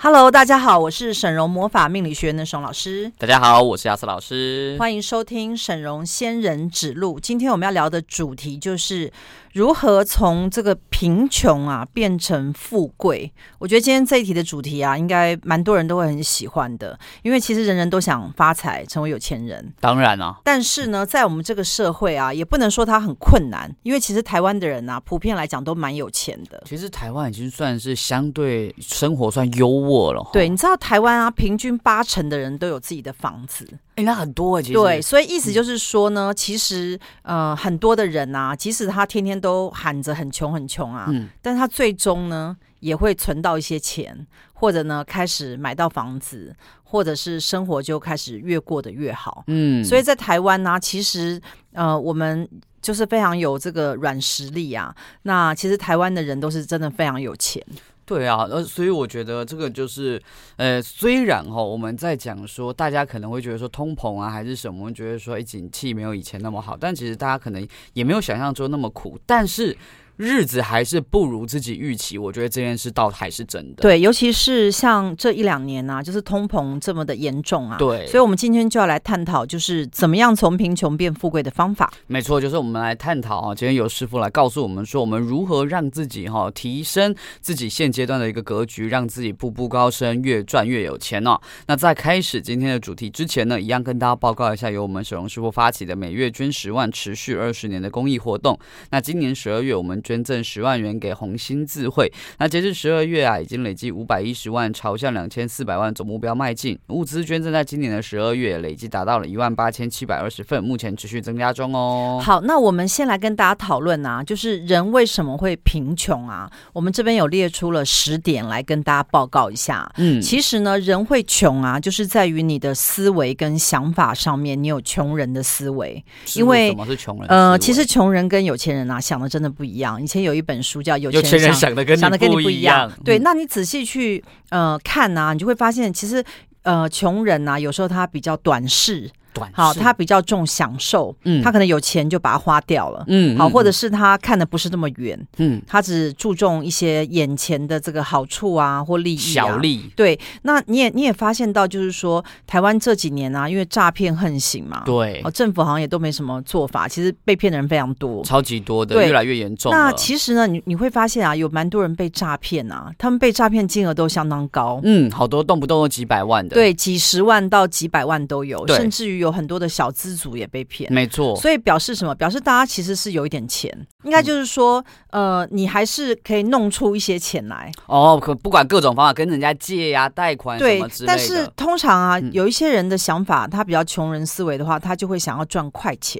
Hello，大家好，我是沈荣魔法命理学院的沈老师。大家好，我是亚瑟老师。欢迎收听沈荣仙人指路。今天我们要聊的主题就是如何从这个贫穷啊变成富贵。我觉得今天这一题的主题啊，应该蛮多人都会很喜欢的，因为其实人人都想发财，成为有钱人。当然啊，但是呢，在我们这个社会啊，也不能说它很困难，因为其实台湾的人啊，普遍来讲都蛮有钱的。其实台湾已经算是相对生活算优。对，你知道台湾啊，平均八成的人都有自己的房子，哎，那很多啊，其实。对，所以意思就是说呢，嗯、其实呃，很多的人啊，即使他天天都喊着很穷很穷啊，嗯，但他最终呢，也会存到一些钱，或者呢，开始买到房子，或者是生活就开始越过得越好，嗯，所以在台湾呢、啊，其实呃，我们就是非常有这个软实力啊，那其实台湾的人都是真的非常有钱。对啊，呃，所以我觉得这个就是，呃，虽然哈，我们在讲说，大家可能会觉得说通膨啊，还是什么，觉得说，哎，景气没有以前那么好，但其实大家可能也没有想象中那么苦，但是。日子还是不如自己预期，我觉得这件事倒还是真的。对，尤其是像这一两年啊，就是通膨这么的严重啊。对，所以我们今天就要来探讨，就是怎么样从贫穷变富贵的方法。没错，就是我们来探讨啊。今天由师傅来告诉我们说，我们如何让自己哈提升自己现阶段的一个格局，让自己步步高升，越赚越有钱哦。那在开始今天的主题之前呢，一样跟大家报告一下，由我们沈荣师傅发起的每月捐十万、持续二十年的公益活动。那今年十二月，我们捐赠十万元。给红星智慧，那截至十二月啊，已经累计五百一十万，朝向两千四百万总目标迈进。物资捐赠在今年的十二月累计达到了一万八千七百二十份，目前持续增加中哦。好，那我们先来跟大家讨论啊，就是人为什么会贫穷啊？我们这边有列出了十点来跟大家报告一下。嗯，其实呢，人会穷啊，就是在于你的思维跟想法上面，你有穷人的思维。因为什么是穷人？呃，其实穷人跟有钱人啊想的真的不一样。以前有一本书。叫有钱人，想的跟你想的跟你不一样，嗯、对，那你仔细去呃看啊，你就会发现，其实呃穷人啊，有时候他比较短视。好，他比较重享受，嗯，他可能有钱就把它花掉了，嗯，好，或者是他看的不是那么远，嗯，他只注重一些眼前的这个好处啊或利益啊，小利，对。那你也你也发现到，就是说台湾这几年啊，因为诈骗横行嘛，对，哦，政府好像也都没什么做法，其实被骗的人非常多，超级多的，越来越严重。那其实呢，你你会发现啊，有蛮多人被诈骗啊，他们被诈骗金额都相当高，嗯，好多动不动都几百万的，对，几十万到几百万都有，甚至于有很多的小资。资族也被骗，没错，所以表示什么？表示大家其实是有一点钱，应该就是说，嗯、呃，你还是可以弄出一些钱来哦。可不管各种方法跟人家借呀、啊、贷款什么之类的。但是通常啊，嗯、有一些人的想法，他比较穷人思维的话，他就会想要赚快钱，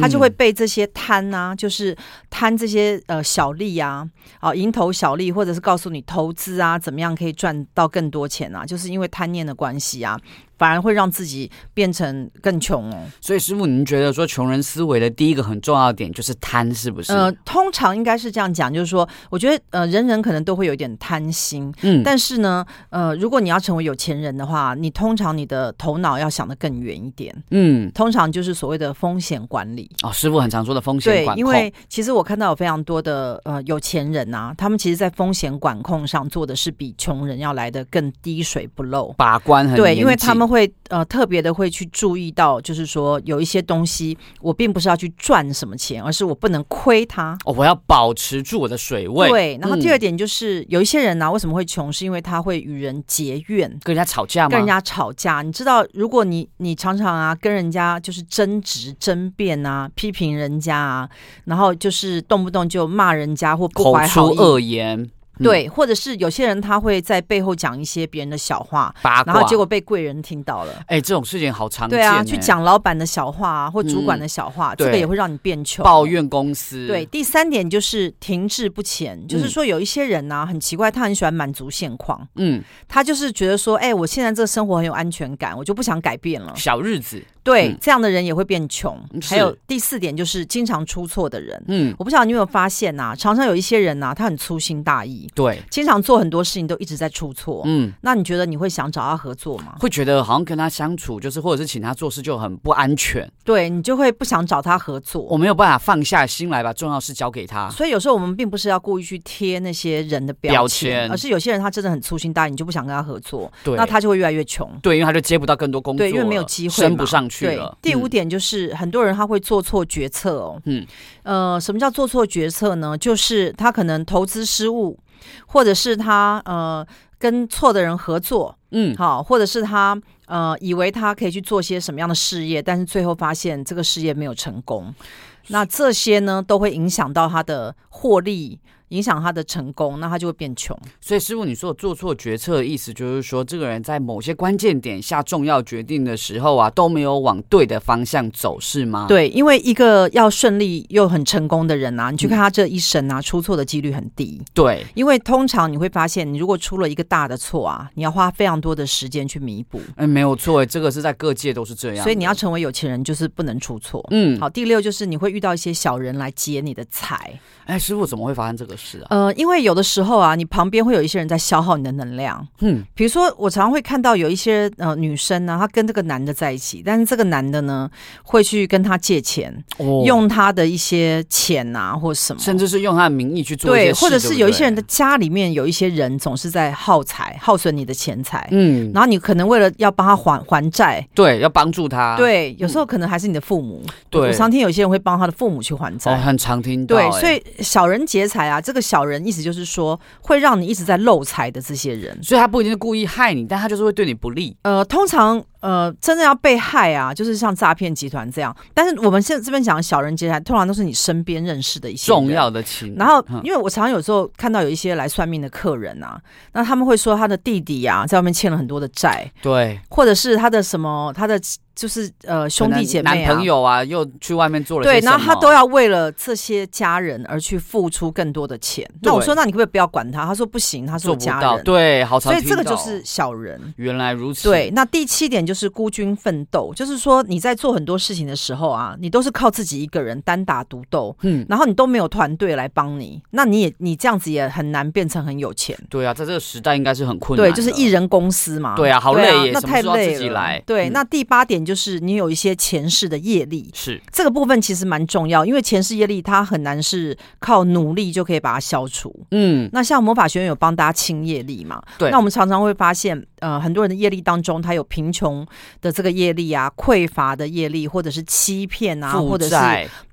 他就会被这些贪啊，就是贪这些呃小利啊，啊蝇头小利，或者是告诉你投资啊，怎么样可以赚到更多钱啊，就是因为贪念的关系啊。反而会让自己变成更穷哦。所以师傅，您觉得说穷人思维的第一个很重要的点就是贪，是不是？呃，通常应该是这样讲，就是说，我觉得呃，人人可能都会有一点贪心，嗯，但是呢，呃，如果你要成为有钱人的话，你通常你的头脑要想得更远一点，嗯，通常就是所谓的风险管理。哦，师傅很常说的风险管控。对，因为其实我看到有非常多的呃有钱人啊，他们其实在风险管控上做的是比穷人要来的更滴水不漏，把关很。对，因为他们。会呃特别的会去注意到，就是说有一些东西，我并不是要去赚什么钱，而是我不能亏它。哦，我要保持住我的水位。对，然后第二点就是、嗯、有一些人呢、啊，为什么会穷？是因为他会与人结怨，跟人家吵架吗？跟人家吵架。你知道，如果你你常常啊跟人家就是争执、争辩啊，批评人家啊，然后就是动不动就骂人家或不怀好意、口出恶言。对，或者是有些人他会在背后讲一些别人的小话，八卦，然后结果被贵人听到了。哎，这种事情好常见。对啊，去讲老板的小话啊，或主管的小话，嗯、这个也会让你变穷。抱怨公司。对，第三点就是停滞不前，嗯、就是说有一些人呢、啊，很奇怪，他很喜欢满足现况。嗯，他就是觉得说，哎，我现在这个生活很有安全感，我就不想改变了。小日子。对，嗯、这样的人也会变穷。是还有第四点就是经常出错的人。嗯，我不晓得你有没有发现呐、啊，常常有一些人呐、啊，他很粗心大意，对，经常做很多事情都一直在出错。嗯，那你觉得你会想找他合作吗？会觉得好像跟他相处，就是或者是请他做事就很不安全。对，你就会不想找他合作。我没有办法放下心来把重要事交给他。所以有时候我们并不是要故意去贴那些人的标签，标签而是有些人他真的很粗心大意，你就不想跟他合作，对，那他就会越来越穷。对，因为他就接不到更多工作，对，因为没有机会，升不上去了。对，第五点就是、嗯、很多人他会做错决策哦。嗯，呃，什么叫做错决策呢？就是他可能投资失误，或者是他呃跟错的人合作，嗯，好，或者是他呃以为他可以去做些什么样的事业，但是最后发现这个事业没有成功。那这些呢，都会影响到他的获利。影响他的成功，那他就会变穷。所以师傅，你说做错决策的意思就是说，这个人在某些关键点下重要决定的时候啊，都没有往对的方向走，是吗？对，因为一个要顺利又很成功的人啊，你去看他这一生啊，嗯、出错的几率很低。对，因为通常你会发现，你如果出了一个大的错啊，你要花非常多的时间去弥补。嗯，没有错，这个是在各界都是这样。所以你要成为有钱人，就是不能出错。嗯，好，第六就是你会遇到一些小人来劫你的财。哎，师傅怎么会发生这个呃，因为有的时候啊，你旁边会有一些人在消耗你的能量。嗯，比如说我常常会看到有一些呃女生呢，她跟这个男的在一起，但是这个男的呢会去跟她借钱，哦、用他的一些钱啊或什么，甚至是用他的名义去做对，或者是有一些人的家里面有一些人总是在耗财，耗损你的钱财。嗯，然后你可能为了要帮他还还债，对，要帮助他，对，有时候可能还是你的父母。对、嗯，我常听有些人会帮他的父母去还债，哦、很常听到。对，所以。小人劫财啊，这个小人意思就是说会让你一直在漏财的这些人，所以他不一定是故意害你，但他就是会对你不利。呃，通常呃，真的要被害啊，就是像诈骗集团这样。但是我们现在这边讲的小人集团，通常都是你身边认识的一些重要的亲。然后，因为我常常有时候看到有一些来算命的客人啊，那他们会说他的弟弟啊，在外面欠了很多的债，对，或者是他的什么他的。就是呃兄弟姐妹、啊、男朋友啊，又去外面做了对，然后他都要为了这些家人而去付出更多的钱。那我说，那你可不可以不要管他？他说不行，他说家人对，好，所以这个就是小人。原来如此。对，那第七点就是孤军奋斗，就是说你在做很多事情的时候啊，你都是靠自己一个人单打独斗，嗯，然后你都没有团队来帮你，那你也你这样子也很难变成很有钱。对啊，在这个时代应该是很困难。对，就是一人公司嘛。对啊，好累耶，那太累了。自己来。对，那第八点就是你有一。些前世的业力是这个部分其实蛮重要，因为前世业力它很难是靠努力就可以把它消除。嗯，那像魔法学院有帮大家清业力嘛？对，那我们常常会发现，呃，很多人的业力当中，他有贫穷的这个业力啊，匮乏的业力，或者是欺骗啊，或者是。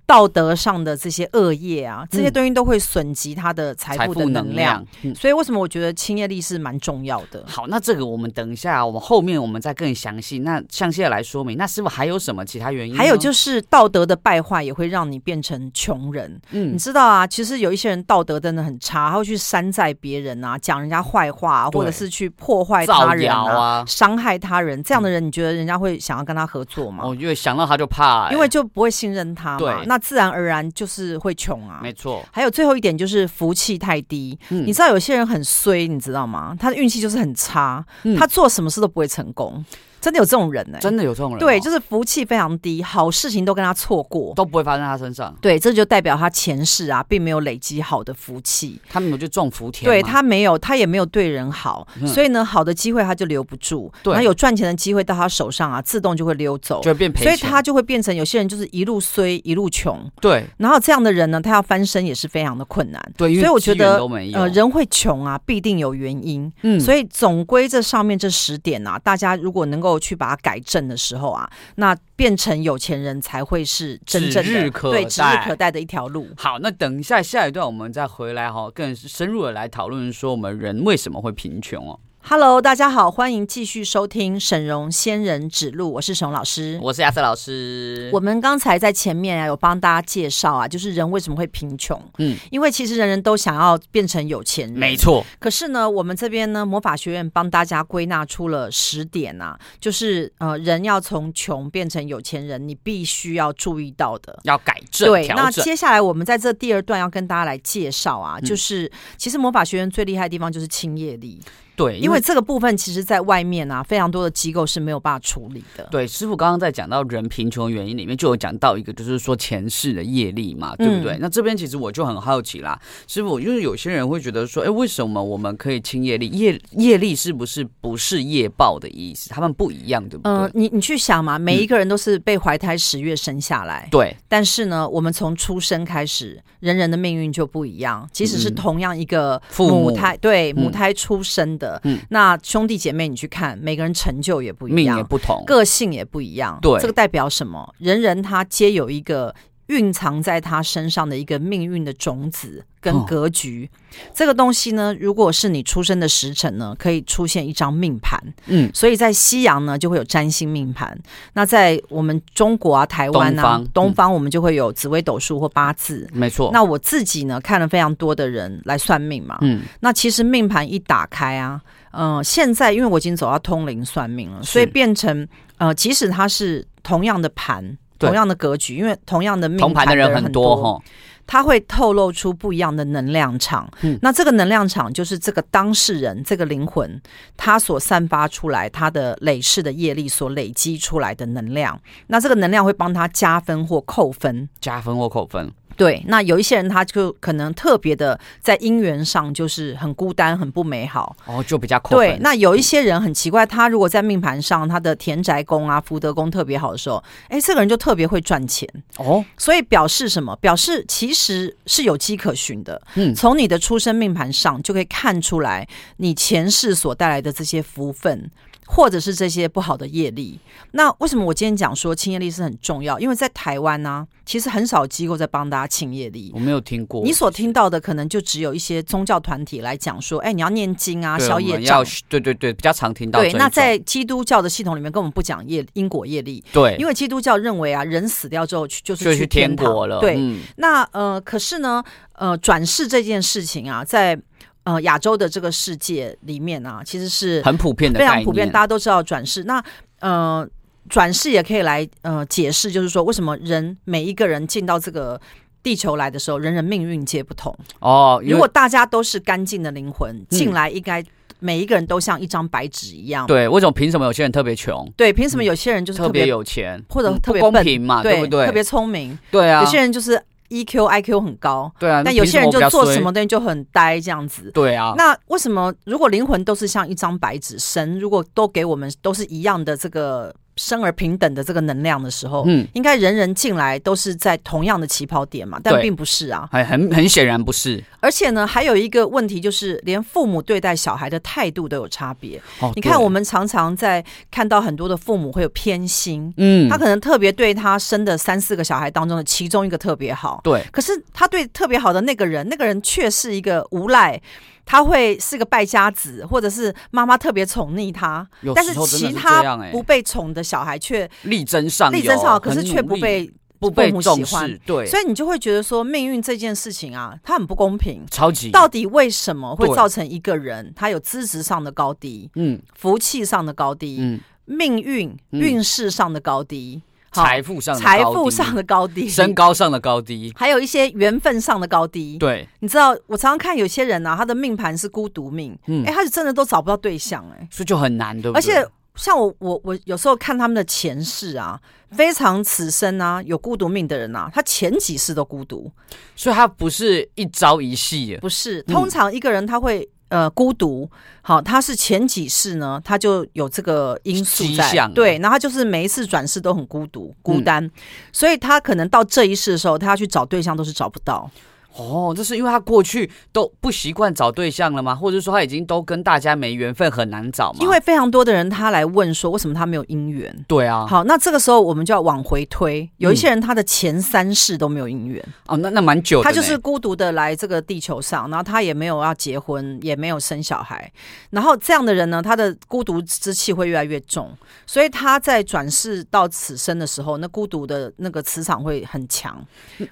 道德上的这些恶业啊，这些东西都会损及他的财富的能量。所以为什么我觉得清业力是蛮重要的？好，那这个我们等一下，我们后面我们再更详细。那详细的来说明。那师傅还有什么其他原因？还有就是道德的败坏也会让你变成穷人。嗯，你知道啊，其实有一些人道德真的很差，他会去山寨别人啊，讲人家坏话、啊，或者是去破坏他人啊，伤、啊、害他人。这样的人，你觉得人家会想要跟他合作吗？我，因为想到他就怕、欸，因为就不会信任他嘛。对。那自然而然就是会穷啊，没错。还有最后一点就是福气太低。嗯，你知道有些人很衰，你知道吗？他的运气就是很差，嗯，他做什么事都不会成功。真的有这种人呢、欸？真的有这种人、哦？对，就是福气非常低，好事情都跟他错过，都不会发生在他身上。对，这就代表他前世啊，并没有累积好的福气。他没有就种福田，对他没有，他也没有对人好，嗯、所以呢，好的机会他就留不住。对，然后有赚钱的机会到他手上啊，自动就会溜走，就会变赔。所以他就会变成有些人就是一路衰一路穷。对，然后这样的人呢，他要翻身也是非常的困难。对，所以我觉得呃，人会穷啊，必定有原因。嗯，所以总归这上面这十点啊，大家如果能够去把它改。正的时候啊，那变成有钱人才会是真正的指日可待，对，指日可待的一条路。好，那等一下下一段我们再回来哈，更深入的来讨论说我们人为什么会贫穷哦。Hello，大家好，欢迎继续收听沈荣仙人指路，我是沈嵘老师，我是亚瑟老师。我们刚才在前面啊有帮大家介绍啊，就是人为什么会贫穷？嗯，因为其实人人都想要变成有钱人，没错。可是呢，我们这边呢魔法学院帮大家归纳出了十点啊，就是呃人要从穷变成有钱人，你必须要注意到的，要改正。对，那接下来我们在这第二段要跟大家来介绍啊，嗯、就是其实魔法学院最厉害的地方就是清业力。对，因为这个部分其实在外面啊，非常多的机构是没有办法处理的。对，师傅刚刚在讲到人贫穷的原因里面，就有讲到一个，就是说前世的业力嘛，对不对？嗯、那这边其实我就很好奇啦，师傅，因为有些人会觉得说，哎，为什么我们可以清业力？业业力是不是不是业报的意思？他们不一样，对不对？呃、你你去想嘛，每一个人都是被怀胎十月生下来，对、嗯。但是呢，我们从出生开始，人人的命运就不一样，即使是同样一个母胎，嗯、对母胎出生的，嗯，那。兄弟姐妹，你去看，每个人成就也不一样，命也不同，个性也不一样。对，这个代表什么？人人他皆有一个蕴藏在他身上的一个命运的种子跟格局。哦、这个东西呢，如果是你出生的时辰呢，可以出现一张命盘。嗯，所以在西洋呢，就会有占星命盘。那在我们中国啊、台湾啊、东方，东方我们就会有紫微斗数或八字。没错。那我自己呢，看了非常多的人来算命嘛。嗯。那其实命盘一打开啊。嗯、呃，现在因为我已经走到通灵算命了，所以变成呃，即使它是同样的盘，同样的格局，因为同样的命盘的人很多哈，他会透露出不一样的能量场。嗯，那这个能量场就是这个当事人这个灵魂，他所散发出来，他的累世的业力所累积出来的能量，那这个能量会帮他加分或扣分，加分或扣分。对，那有一些人他就可能特别的在姻缘上就是很孤单、很不美好哦，就比较扣。对，那有一些人很奇怪，他如果在命盘上他的田宅宫啊、福德宫特别好的时候，哎，这个人就特别会赚钱哦。所以表示什么？表示其实是有迹可循的。嗯，从你的出生命盘上就可以看出来，你前世所带来的这些福分。或者是这些不好的业力，那为什么我今天讲说清业力是很重要？因为在台湾呢、啊，其实很少机构在帮大家清业力。我没有听过，你所听到的可能就只有一些宗教团体来讲说，哎，你要念经啊，消业障。对对对，比较常听到。对，那在基督教的系统里面，根本不讲业因果业力。对，因为基督教认为啊，人死掉之后去就是去天堂就去天国了。对，嗯、那呃，可是呢，呃，转世这件事情啊，在。呃，亚洲的这个世界里面啊，其实是很普遍的，非常普遍，大家都知道转世。那呃，转世也可以来呃解释，就是说为什么人每一个人进到这个地球来的时候，人人命运皆不同哦。如果大家都是干净的灵魂进来，应该每一个人都像一张白纸一样。对，为什么凭什么有些人特别穷？对，凭什么有些人就是特别有钱，或者特别不公平嘛？对不对？特别聪明，对啊，有些人就是。EQ、IQ 很高，对啊，但有些人就做什么东西就很呆这样子，对啊。那为什么如果灵魂都是像一张白纸，神如果都给我们都是一样的这个？生而平等的这个能量的时候，嗯，应该人人进来都是在同样的起跑点嘛，但并不是啊，很很很显然不是。而且呢，还有一个问题就是，连父母对待小孩的态度都有差别。哦，你看，我们常常在看到很多的父母会有偏心，嗯，他可能特别对他生的三四个小孩当中的其中一个特别好，对，可是他对特别好的那个人，那个人却是一个无赖。他会是个败家子，或者是妈妈特别宠溺他，但是其他不被宠的小孩却力争上力争上游，可是却不被不被重视。对，所以你就会觉得说，命运这件事情啊，它很不公平。超级，到底为什么会造成一个人他有资质上的高低，嗯，福气上的高低，嗯，命运运势上的高低。财富上的财富上的高低，身高上的高低，还有一些缘分上的高低。对，你知道，我常常看有些人啊，他的命盘是孤独命，嗯，哎、欸，他是真的都找不到对象、欸，哎，所以就很难，对不对？而且像我，我，我有时候看他们的前世啊，非常此生啊，有孤独命的人啊，他前几世都孤独，所以他不是一朝一夕，不是，通常一个人他会。呃，孤独，好，他是前几世呢，他就有这个因素在，对，然后他就是每一次转世都很孤独、孤单，嗯，所以他可能到这一世的时候，他要去找对象都是找不到。哦，这是因为他过去都不习惯找对象了吗？或者说他已经都跟大家没缘分，很难找吗？因为非常多的人他来问说，为什么他没有姻缘？对啊。好，那这个时候我们就要往回推，有一些人他的前三世都没有姻缘。嗯、哦，那那蛮久的。他就是孤独的来这个地球上，然后他也没有要结婚，也没有生小孩。然后这样的人呢，他的孤独之气会越来越重，所以他在转世到此生的时候，那孤独的那个磁场会很强，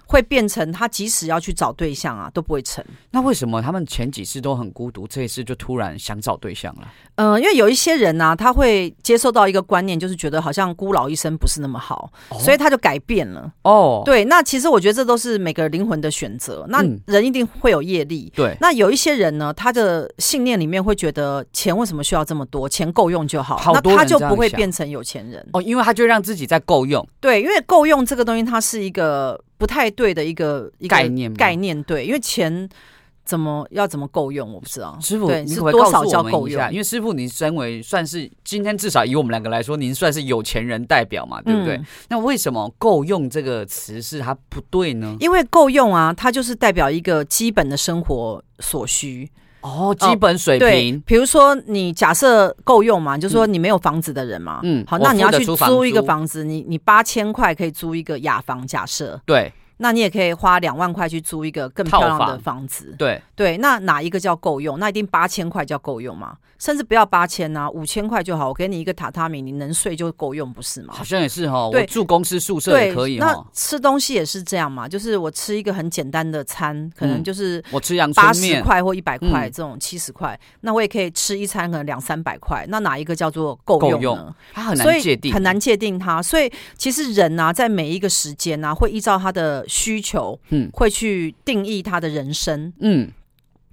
会变成他即使要去找。找对象啊，都不会成。那为什么他们前几次都很孤独，这一次就突然想找对象了？嗯、呃，因为有一些人呢、啊，他会接受到一个观念，就是觉得好像孤老一生不是那么好，哦、所以他就改变了。哦，对，那其实我觉得这都是每个灵魂的选择。那人一定会有业力。对、嗯，那有一些人呢，他的信念里面会觉得钱为什么需要这么多？钱够用就好，好那他就不会变成有钱人。哦，因为他就让自己在够用。对，因为够用这个东西，它是一个不太对的一个一个概念。概念对，因为钱。怎么要怎么够用？我不知道，师傅，你可不可以告诉我们一下？因为师傅，您身为算是今天至少以我们两个来说，您算是有钱人代表嘛，对不对？嗯、那为什么“够用”这个词是它不对呢？因为够用啊，它就是代表一个基本的生活所需哦，基本水平。比如说，你假设够用嘛，就是说你没有房子的人嘛，嗯，好，那你要去租一个房子，你你八千块可以租一个雅房，假设对。那你也可以花两万块去租一个更漂亮的房子，房对对。那哪一个叫够用？那一定八千块叫够用吗？甚至不要八千呐，五千块就好。我给你一个榻榻米，你能睡就够用，不是吗？好像也是哈，对我住公司宿舍也可以。那吃东西也是这样嘛，就是我吃一个很简单的餐，可能就是我吃阳春面，八十块或一百块这种七十块，那我也可以吃一餐可能两三百块。那哪一个叫做够用呢？用它很难界定，很难界定它。所以其实人呐、啊，在每一个时间呐、啊，会依照他的需求。嗯，会去定义他的人生。嗯，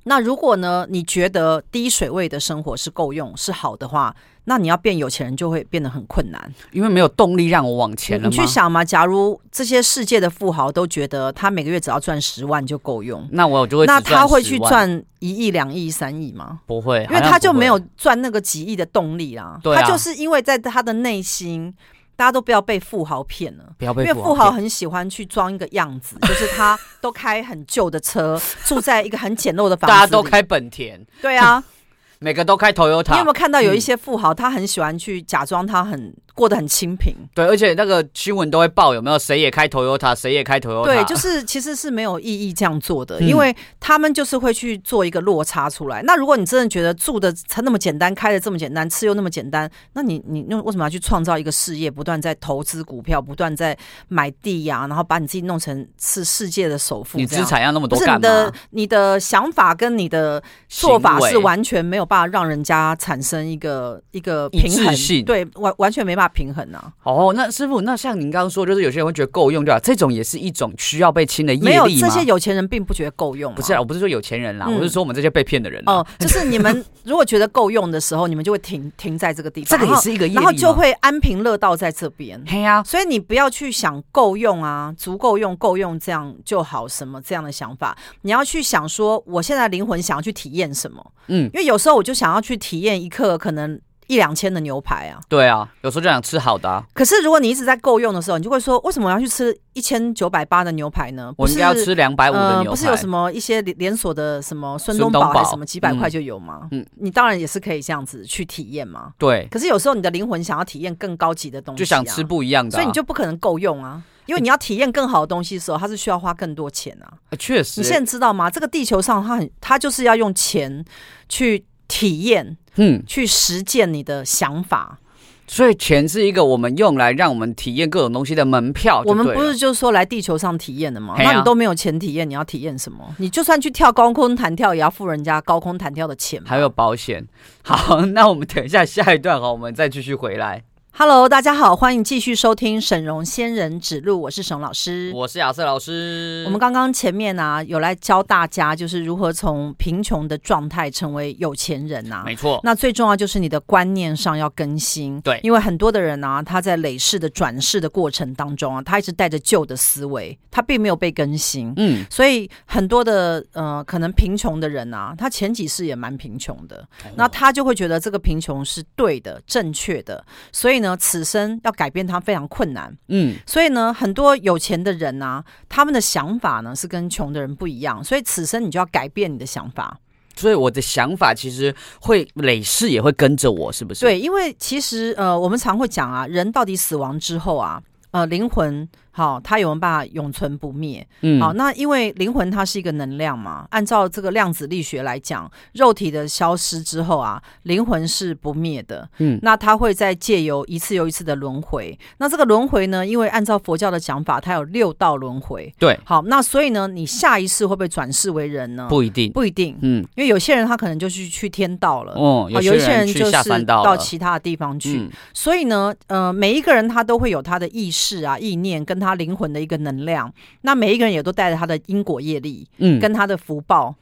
那如果呢，你觉得低水位的生活是够用、是好的话，那你要变有钱人就会变得很困难，因为没有动力让我往前了。你去想嘛，假如这些世界的富豪都觉得他每个月只要赚十万就够用，那我就会，那他会去赚一亿、两亿、三亿吗？不会，因为他就没有赚那个几亿的动力啦。对啊，他就是因为在他的内心。大家都不要被富豪骗了，不要被富豪，因为富豪很喜欢去装一个样子，就是他都开很旧的车，住在一个很简陋的房子，大家都开本田，对啊，每个都开 Toyota。你有没有看到有一些富豪，他很喜欢去假装他很。过得很清贫，对，而且那个新闻都会报有没有？谁也开 Toyota，谁也开 Toyota，对，就是其实是没有意义这样做的，嗯、因为他们就是会去做一个落差出来。那如果你真的觉得住的才那么简单，开的这么简单，吃又那么简单，那你你用为什么要去创造一个事业，不断在投资股票，不断在买地呀、啊，然后把你自己弄成是世界的首富？你资产要那么多干嘛？不是你的你的想法跟你的做法是完全没有办法让人家产生一个一个平衡。性，对，完完全没办法平衡呢、啊。哦，那师傅，那像您刚刚说，就是有些人会觉得够用，对吧？这种也是一种需要被清的业力吗？没有，这些有钱人并不觉得够用。不是啊，我不是说有钱人啦，嗯、我是说我们这些被骗的人。哦，就是你们如果觉得够用的时候，你们就会停 停在这个地方，这个也是一个业力，然后就会安贫乐道在这边。嘿呀、啊，所以你不要去想够用啊，足够用，够用这样就好，什么这样的想法，你要去想说，我现在灵魂想要去体验什么？嗯，因为有时候我就想要去体验一刻，可能。一两千的牛排啊，对啊，有时候就想吃好的啊。可是如果你一直在够用的时候，你就会说，为什么我要去吃一千九百八的牛排呢？我应该要吃两百五的牛排。不是有什么一些连锁的什么孙东宝还是什么几百块就有吗？嗯，你当然也是可以这样子去体验嘛。对。可是有时候你的灵魂想要体验更高级的东西，就想吃不一样的，所以你就不可能够用啊。因为你要体验更好的东西的时候，它是需要花更多钱啊。确实。你现在知道吗？这个地球上，它很，它就是要用钱去。体验，嗯，去实践你的想法，所以钱是一个我们用来让我们体验各种东西的门票。我们不是就是说来地球上体验的吗？那你都没有钱体验，你要体验什么？你就算去跳高空弹跳，也要付人家高空弹跳的钱，还有保险。好，那我们等一下下一段哈，我们再继续回来。Hello，大家好，欢迎继续收听沈荣仙人指路，我是沈老师，我是亚瑟老师。我们刚刚前面啊，有来教大家，就是如何从贫穷的状态成为有钱人呐、啊。没错，那最重要就是你的观念上要更新。对，因为很多的人啊，他在累世的转世的过程当中啊，他一直带着旧的思维，他并没有被更新。嗯，所以很多的呃，可能贫穷的人啊，他前几世也蛮贫穷的，哦、那他就会觉得这个贫穷是对的、正确的，所以呢。此生要改变它非常困难，嗯，所以呢，很多有钱的人啊，他们的想法呢是跟穷的人不一样，所以此生你就要改变你的想法。所以我的想法其实会累世也会跟着我，是不是？对，因为其实呃，我们常会讲啊，人到底死亡之后啊，呃，灵魂。好，它有没有办法永存不灭？嗯，好，那因为灵魂它是一个能量嘛，按照这个量子力学来讲，肉体的消失之后啊，灵魂是不灭的。嗯，那它会再借由一次又一次的轮回。那这个轮回呢，因为按照佛教的讲法，它有六道轮回。对，好，那所以呢，你下一世会不会转世为人呢？不一定，不一定。嗯，因为有些人他可能就是去天道了，哦，有些人就是到其他的地方去。嗯，所以呢，呃，每一个人他都会有他的意识啊、意念跟他。他灵魂的一个能量，那每一个人也都带着他的因果业力，嗯，跟他的福报。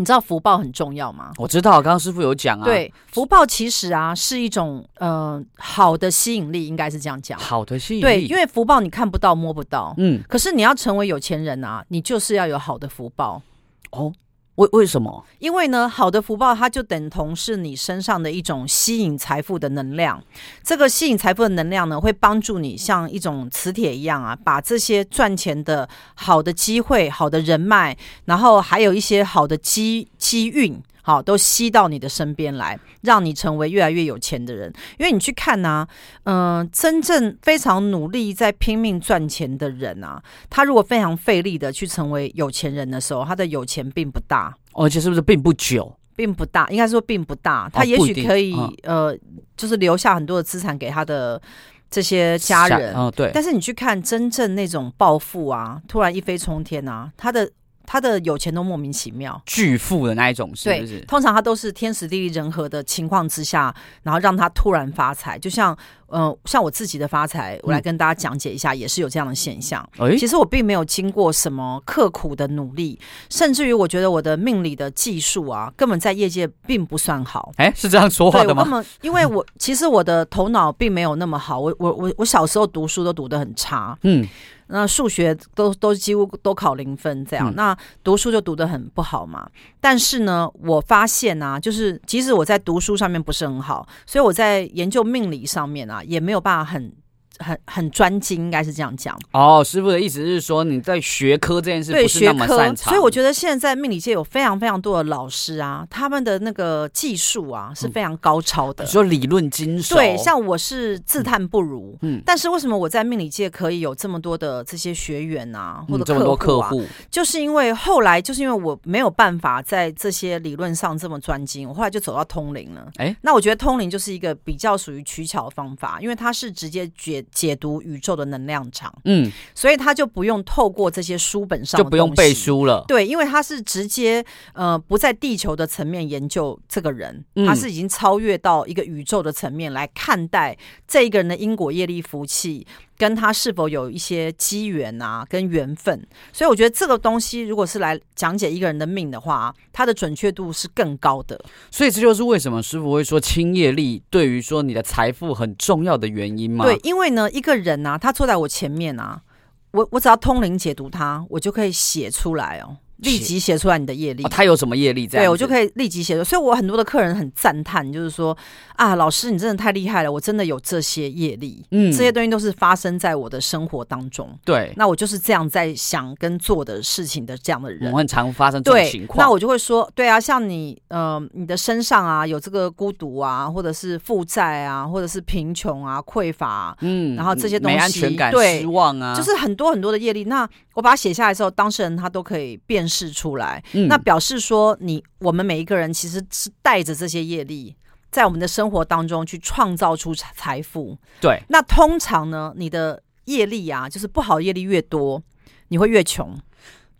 你知道福报很重要吗？我知道，刚刚师傅有讲啊。对，福报其实啊是一种呃好的吸引力，应该是这样讲。好的吸引力，对，因为福报你看不到摸不到，嗯，可是你要成为有钱人啊，你就是要有好的福报哦。为为什么？因为呢，好的福报它就等同是你身上的一种吸引财富的能量。这个吸引财富的能量呢，会帮助你像一种磁铁一样啊，把这些赚钱的好的机会、好的人脉，然后还有一些好的机机运。好，都吸到你的身边来，让你成为越来越有钱的人。因为你去看呐、啊，嗯、呃，真正非常努力在拼命赚钱的人啊，他如果非常费力的去成为有钱人的时候，他的有钱并不大，而且是不是并不久，并不大，应该说并不大。他也许可以，哦、呃，就是留下很多的资产给他的这些家人。对。但是你去看真正那种暴富啊，突然一飞冲天啊，他的。他的有钱都莫名其妙，巨富的那一种是不是？对，通常他都是天时地利人和的情况之下，然后让他突然发财。就像，嗯、呃，像我自己的发财，我来跟大家讲解一下，也是有这样的现象。其实我并没有经过什么刻苦的努力，甚至于我觉得我的命理的技术啊，根本在业界并不算好。哎，是这样说话的吗？那么，因为我其实我的头脑并没有那么好，我我我我小时候读书都读得很差。嗯。那数学都都几乎都考零分，这样，嗯、那读书就读得很不好嘛。但是呢，我发现啊，就是即使我在读书上面不是很好，所以我在研究命理上面啊，也没有办法很。很很专精，应该是这样讲。哦，师傅的意思是说你在学科这件事不是那么擅长，所以我觉得现在在命理界有非常非常多的老师啊，他们的那个技术啊是非常高超的，嗯、说理论精熟。对，像我是自叹不如，嗯，但是为什么我在命理界可以有这么多的这些学员啊，或者啊、嗯、这么多客户，就是因为后来就是因为我没有办法在这些理论上这么专精，我后来就走到通灵了。哎，那我觉得通灵就是一个比较属于取巧的方法，因为它是直接决。解读宇宙的能量场，嗯，所以他就不用透过这些书本上，就不用背书了。对，因为他是直接呃不在地球的层面研究这个人，嗯，他是已经超越到一个宇宙的层面来看待这一个人的因果业力福气。跟他是否有一些机缘啊，跟缘分，所以我觉得这个东西，如果是来讲解一个人的命的话，它的准确度是更高的。所以这就是为什么师傅会说亲业力对于说你的财富很重要的原因吗？对，因为呢，一个人啊，他坐在我前面啊，我我只要通灵解读他，我就可以写出来哦。立即写出来你的业力，哦，他有什么业力在？对，我就可以立即写出。所以我很多的客人很赞叹，就是说啊，老师你真的太厉害了，我真的有这些业力，嗯，这些东西都是发生在我的生活当中。对，那我就是这样在想跟做的事情的这样的人，我很常发生这种情况。那我就会说，对啊，像你，呃，你的身上啊有这个孤独啊，或者是负债啊，或者是贫穷啊、匮乏啊，嗯，然后这些东西，没安全感、对，失望啊，就是很多很多的业力。那我把它写下来之后，当事人他都可以辨。释出来，那表示说你我们每一个人其实是带着这些业力，在我们的生活当中去创造出财富。对，那通常呢，你的业力啊，就是不好业力越多，你会越穷。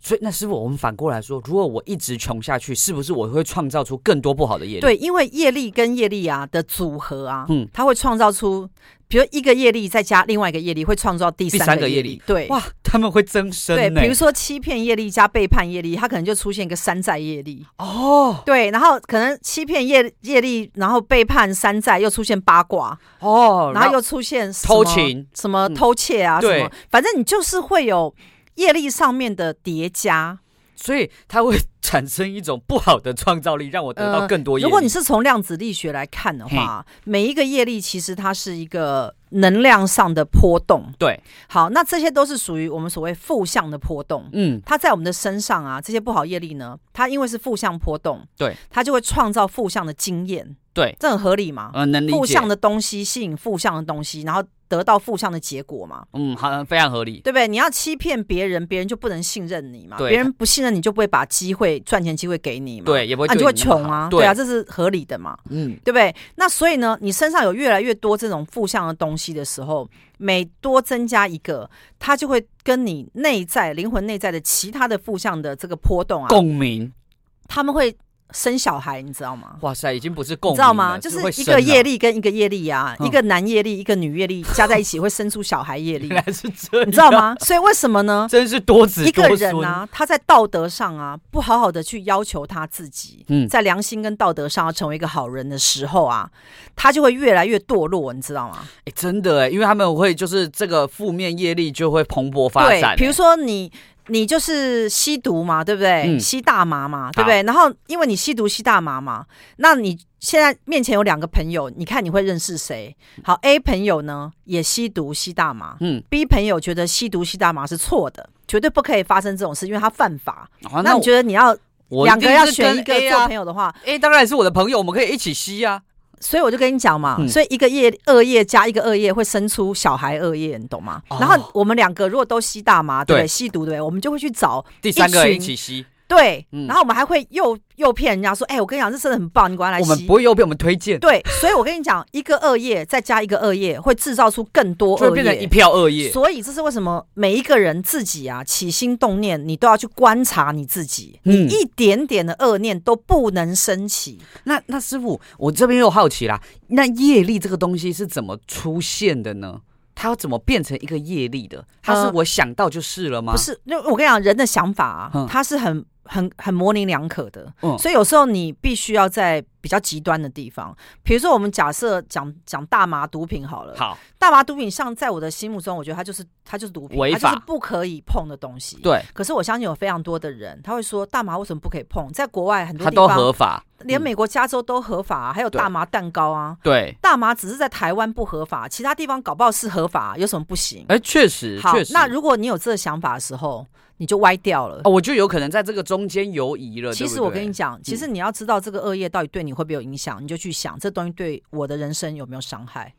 所以，那师傅，我们反过来说，如果我一直穷下去，是不是我会创造出更多不好的业力？对，因为业力跟业力啊的组合啊，嗯，它会创造出。比如一个业力再加另外一个业力，会创造第三个业力。对，哇，他们会增生。对，比如说欺骗业力加背叛业力，它可能就出现一个山寨业力。哦，对，然后可能欺骗业业力，然后背叛山寨，又出现八卦。哦，然后又出现偷情，什么偷窃啊，什么，反正你就是会有业力上面的叠加。所以它会产生一种不好的创造力，让我得到更多。如果你是从量子力学来看的话，每一个业力其实它是一个能量上的波动。对，好，那这些都是属于我们所谓负向的波动。嗯，它在我们的身上啊，这些不好业力呢，它因为是负向波动，对，它就会创造负向的经验。对，这很合理嘛？嗯，能理解。负向的东西吸引负向的东西，然后得到负向的结果嘛。嗯，好，非常合理，对不对？你要欺骗别人，别人就不能信任你嘛。对，别人不信任你就不会把机会赚钱机会给你嘛。对，也不会对你、啊、就会穷啊。对，对啊，这是合理的嘛。嗯，对不对？那所以呢，你身上有越来越多这种负向的东西的时候，每多增加一个，它就会跟你内在灵魂内在的其他的负向的这个波动啊共鸣，他们会。生小孩，你知道吗？哇塞，已经不是共，你知道吗？就是一个业力跟一个业力啊，一个男业力，一个女业力加在一起会生出小孩业力。原来是这样，你知道吗？所以为什么呢？真是多子。一个人啊，他在道德上啊，不好好的去要求他自己，嗯，在良心跟道德上要成为一个好人的时候啊，他就会越来越堕落，你知道吗？哎，真的哎，因为他们会就是这个负面业力就会蓬勃发展。比如说你。你就是吸毒嘛，对不对？嗯、吸大麻嘛，对不对？然后因为你吸毒吸大麻嘛，那你现在面前有两个朋友，你看你会认识谁？好，A 朋友呢也吸毒吸大麻，嗯，B 朋友觉得吸毒吸大麻是错的，绝对不可以发生这种事，因为他犯法。啊、那你觉得你要两个要选一个做朋友的话，A 当然是我的朋友，我们可以一起吸啊。所以我就跟你讲嘛，嗯、所以一个业恶业加一个恶业会生出小孩恶业，你懂吗？哦、然后我们两个如果都吸大麻，对不对？吸毒对不对？我们就会去找第三个一起吸。对，嗯、然后我们还会诱诱骗人家说，哎、欸，我跟你讲，这真的很棒，你赶快来吸。我们不会诱骗，我们推荐。对，所以我跟你讲，一个恶业再加一个恶业，会制造出更多恶业，变成一票恶业。所以这是为什么每一个人自己啊起心动念，你都要去观察你自己，嗯、你一点点的恶念都不能升起。那那师傅，我这边又好奇啦，那业力这个东西是怎么出现的呢？它要怎么变成一个业力的？它是我想到就是了吗？呃、不是，因为我跟你讲，人的想法啊，它是很。很很模棱两可的，嗯，所以有时候你必须要在比较极端的地方，比如说我们假设讲讲大麻毒品好了，好，大麻毒品像在我的心目中，我觉得它就是它就是毒品，它就是不可以碰的东西，对。可是我相信有非常多的人，他会说大麻为什么不可以碰？在国外很多地方合法，连美国加州都合法啊，还有大麻蛋糕啊，对，大麻只是在台湾不合法，其他地方搞不好是合法，有什么不行？哎，确实，好，确实。那如果你有这个想法的时候。你就歪掉了哦，我就有可能在这个中间游移了。其实我跟你讲，其实你要知道这个恶业到底对你会不会有影响，嗯、你就去想这东西对我的人生有没有伤害。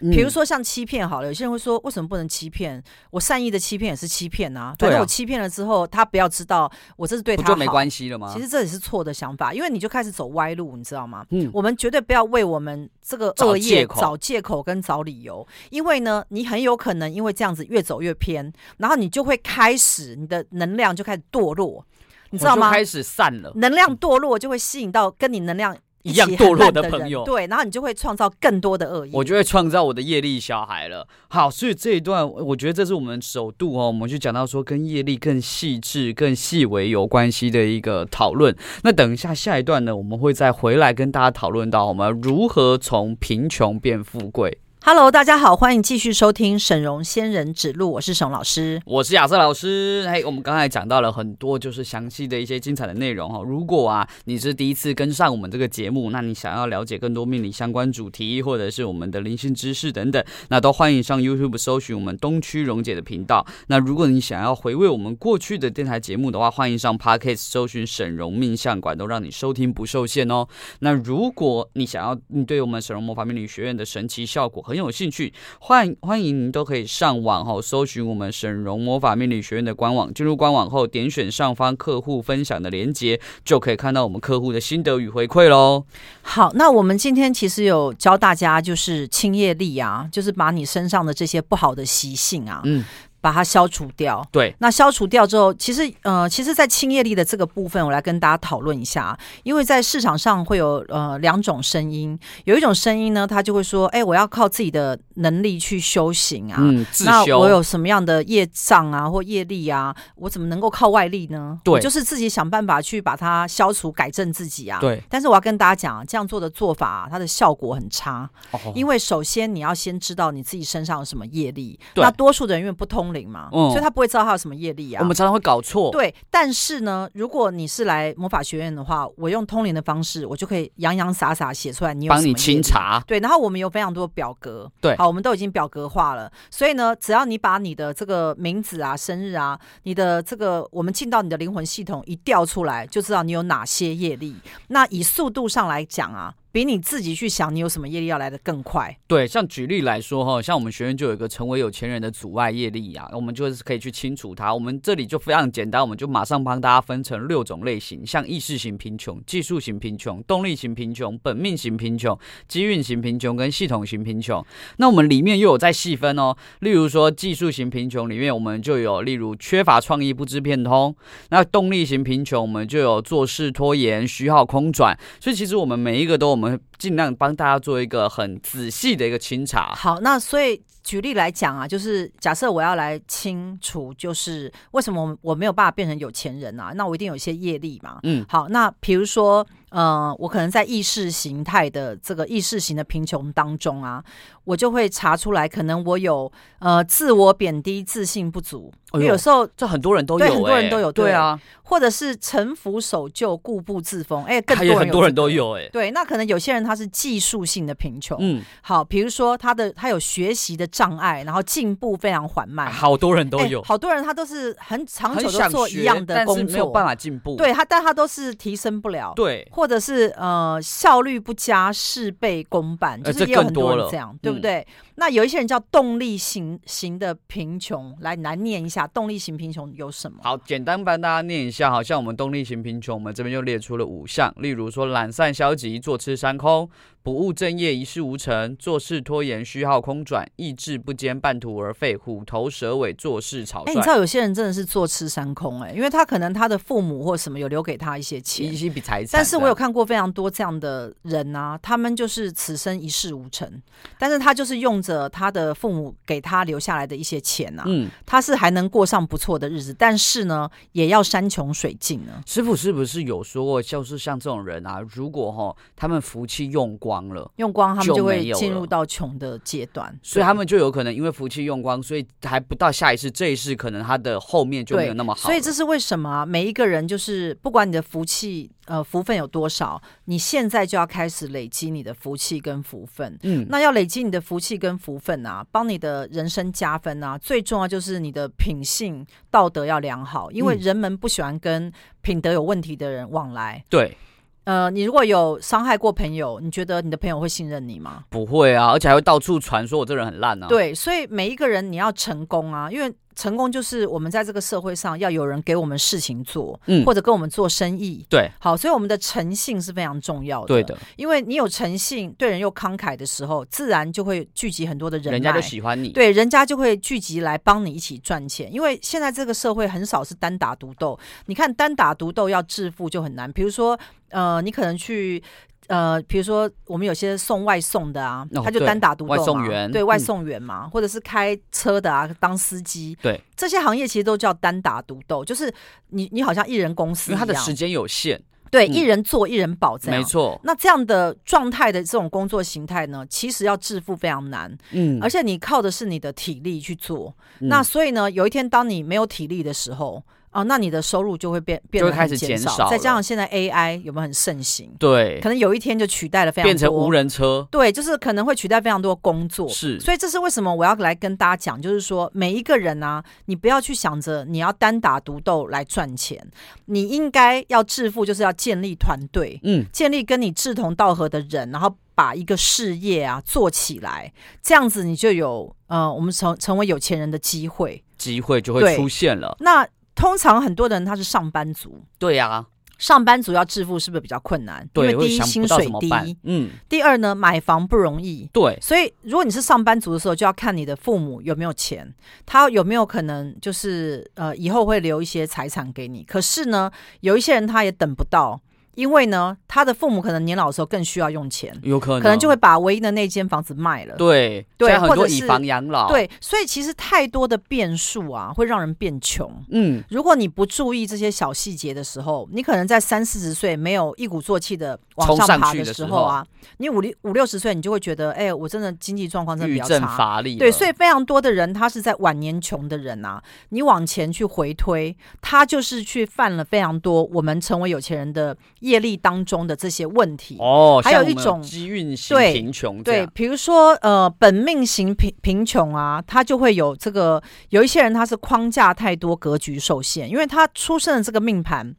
比如说像欺骗好了，有些人会说，为什么不能欺骗？我善意的欺骗也是欺骗啊。反正我欺骗了之后，他不要知道我这是对他没关系了吗？其实这也是错的想法，因为你就开始走歪路，你知道吗？嗯，我们绝对不要为我们这个恶业找借口跟找理由，因为呢，你很有可能因为这样子越走越偏，然后你就会开始你的能量就开始堕落，你知道吗？开始散了，能量堕落就会吸引到跟你能量。一样堕落的朋友，对，然后你就会创造更多的恶意，我就会创造我的业力小孩了。好，所以这一段我觉得这是我们首度哦，我们去讲到说跟业力更细致、更细微有关系的一个讨论。那等一下下一段呢，我们会再回来跟大家讨论到我们如何从贫穷变富贵。Hello，大家好，欢迎继续收听沈荣仙人指路，我是沈老师，我是亚瑟老师。嘿，我们刚才讲到了很多就是详细的一些精彩的内容哈。如果啊你是第一次跟上我们这个节目，那你想要了解更多命理相关主题，或者是我们的灵性知识等等，那都欢迎上 YouTube 搜寻我们东区荣姐的频道。那如果你想要回味我们过去的电台节目的话，欢迎上 Podcast 搜寻沈荣命相馆，都让你收听不受限哦。那如果你想要你对我们沈荣魔法命理学院的神奇效果，很有兴趣，欢欢迎您都可以上网后搜寻我们沈荣魔法命理学院的官网。进入官网后，点选上方客户分享的链接，就可以看到我们客户的心得与回馈喽。好，那我们今天其实有教大家，就是清业力啊，就是把你身上的这些不好的习性啊，嗯。把它消除掉。对，那消除掉之后，其实呃，其实，在清业力的这个部分，我来跟大家讨论一下。因为在市场上会有呃两种声音，有一种声音呢，他就会说：“哎，我要靠自己的能力去修行啊，嗯，自修。那我有什么样的业障啊或业力啊，我怎么能够靠外力呢？对，就是自己想办法去把它消除、改正自己啊。对。但是我要跟大家讲，这样做的做法啊，它的效果很差。哦。因为首先你要先知道你自己身上有什么业力。对。那多数的人因为不通灵嘛。嗯，所以他不会知道他有什么业力啊。我们常常会搞错。对，但是呢，如果你是来魔法学院的话，我用通灵的方式，我就可以洋洋洒洒写出来你有什么业力。帮你清查。对，然后我们有非常多表格。对，好，我们都已经表格化了。所以呢，只要你把你的这个名字啊、生日啊、你的这个，我们进到你的灵魂系统一调出来，就知道你有哪些业力。那以速度上来讲啊。比你自己去想你有什么业力要来的更快。对，像举例来说哈，像我们学院就有一个成为有钱人的阻碍业力啊，我们就是可以去清除它。我们这里就非常简单，我们就马上帮大家分成六种类型，像意识型贫穷、技术型贫穷、动力型贫穷、本命型贫穷、机运型贫穷跟系统型贫穷。那我们里面又有在细分哦，例如说技术型贫穷里面我们就有例如缺乏创意、不知变通。那动力型贫穷我们就有做事拖延、虚耗空转。所以其实我们每一个都。我们尽量帮大家做一个很仔细的一个清查。好，那所以举例来讲啊，就是假设我要来清除，就是为什么我没有办法变成有钱人啊？那我一定有一些业力嘛。嗯，好，那比如说。呃，我可能在意识形态的这个意识型的贫穷当中啊，我就会查出来，可能我有呃自我贬低、自信不足。因为有时候这很多人都有，对，很多人都有，对。啊，或者是臣服守旧、固步自封，哎，更多人很多人都有，哎，对，那可能有些人他是技术性的贫穷，嗯，好，比如说他的他有学习的障碍，然后进步非常缓慢，好多人都有，好多人他都是很长久的做一样的工作，没有办法进步，对他，但他都是提升不了，对。或者是呃效率不佳，事倍功半，就是也有很多人这样，对不对？那有一些人叫动力型型的贫穷，来来念一下动力型贫穷有什么？好，简单帮大家念一下，好像我们动力型贫穷，我们这边就列出了五项，例如说懒散消极、坐吃山空。不务正业，一事无成；做事拖延，虚耗空转；意志不坚，半途而废；虎头蛇尾，做事草率。哎，你知道有些人真的是坐吃山空哎、欸，因为他可能他的父母或什么有留给他一些钱，一些笔财产。但是我有看过非常多这样的人啊，他们就是此生一事无成，但是他就是用着他的父母给他留下来的一些钱啊，嗯，他是还能过上不错的日子，但是呢，也要山穷水尽呢。师傅是不是有说过，就是像这种人啊，如果哈他们福气用光。了，用光，他们就会进入到穷的阶段，所以他们就有可能因为福气用光，所以还不到下一世，这一世可能他的后面就没有那么好。所以这是为什么？每一个人就是不管你的福气呃福分有多少，你现在就要开始累积你的福气跟福分。嗯，那要累积你的福气跟福分啊，帮你的人生加分啊，最重要就是你的品性道德要良好，因为人们不喜欢跟品德有问题的人往来。对。呃，你如果有伤害过朋友，你觉得你的朋友会信任你吗？不会啊，而且还会到处传说我这人很烂啊。对，所以每一个人你要成功啊，因为成功就是我们在这个社会上要有人给我们事情做，嗯，或者跟我们做生意。对，好，所以我们的诚信是非常重要的。对的，因为你有诚信，对人又慷慨的时候，自然就会聚集很多的人，人家就喜欢你。对，人家就会聚集来帮你一起赚钱。因为现在这个社会很少是单打独斗，你看单打独斗要致富就很难。比如说。呃，你可能去，呃，比如说我们有些送外送的啊，哦、他就单打独斗嘛，外送员，对，外送员嘛，嗯、或者是开车的啊，当司机，对，这些行业其实都叫单打独斗，就是你你好像一人公司他的时间有限，对，嗯、一人做一人保这样，没错。那这样的状态的这种工作形态呢，其实要致富非常难，嗯，而且你靠的是你的体力去做，嗯、那所以呢，有一天当你没有体力的时候。哦，那你的收入就会变变得开始减少，再加上现在 AI 有没有很盛行？对，可能有一天就取代了非常多，变成无人车。对，就是可能会取代非常多工作。是，所以这是为什么我要来跟大家讲，就是说每一个人啊，你不要去想着你要单打独斗来赚钱，你应该要致富，就是要建立团队，嗯，建立跟你志同道合的人，然后把一个事业啊做起来，这样子你就有呃，我们成成为有钱人的机会，机会就会出现了。那通常很多人他是上班族，对呀、啊，上班族要致富是不是比较困难？对，因为第一薪水低，嗯，第二呢，买房不容易，对，所以如果你是上班族的时候，就要看你的父母有没有钱，他有没有可能就是呃以后会留一些财产给你。可是呢，有一些人他也等不到。因为呢，他的父母可能年老的时候更需要用钱，有可能，可能就会把唯一的那间房子卖了。对对，或者以房养老。对，所以其实太多的变数啊，会让人变穷。嗯，如果你不注意这些小细节的时候，你可能在三四十岁没有一鼓作气的往上爬的时候啊，你五六五六十岁，你就会觉得，哎，我真的经济状况真的比较差，乏力。对，所以非常多的人，他是在晚年穷的人啊，你往前去回推，他就是去犯了非常多我们成为有钱人的业力当中的这些问题哦，还有一种机运型贫穷，对，比如说呃，本命型贫贫穷啊，他就会有这个，有一些人他是框架太多，格局受限，因为他出生的这个命盘。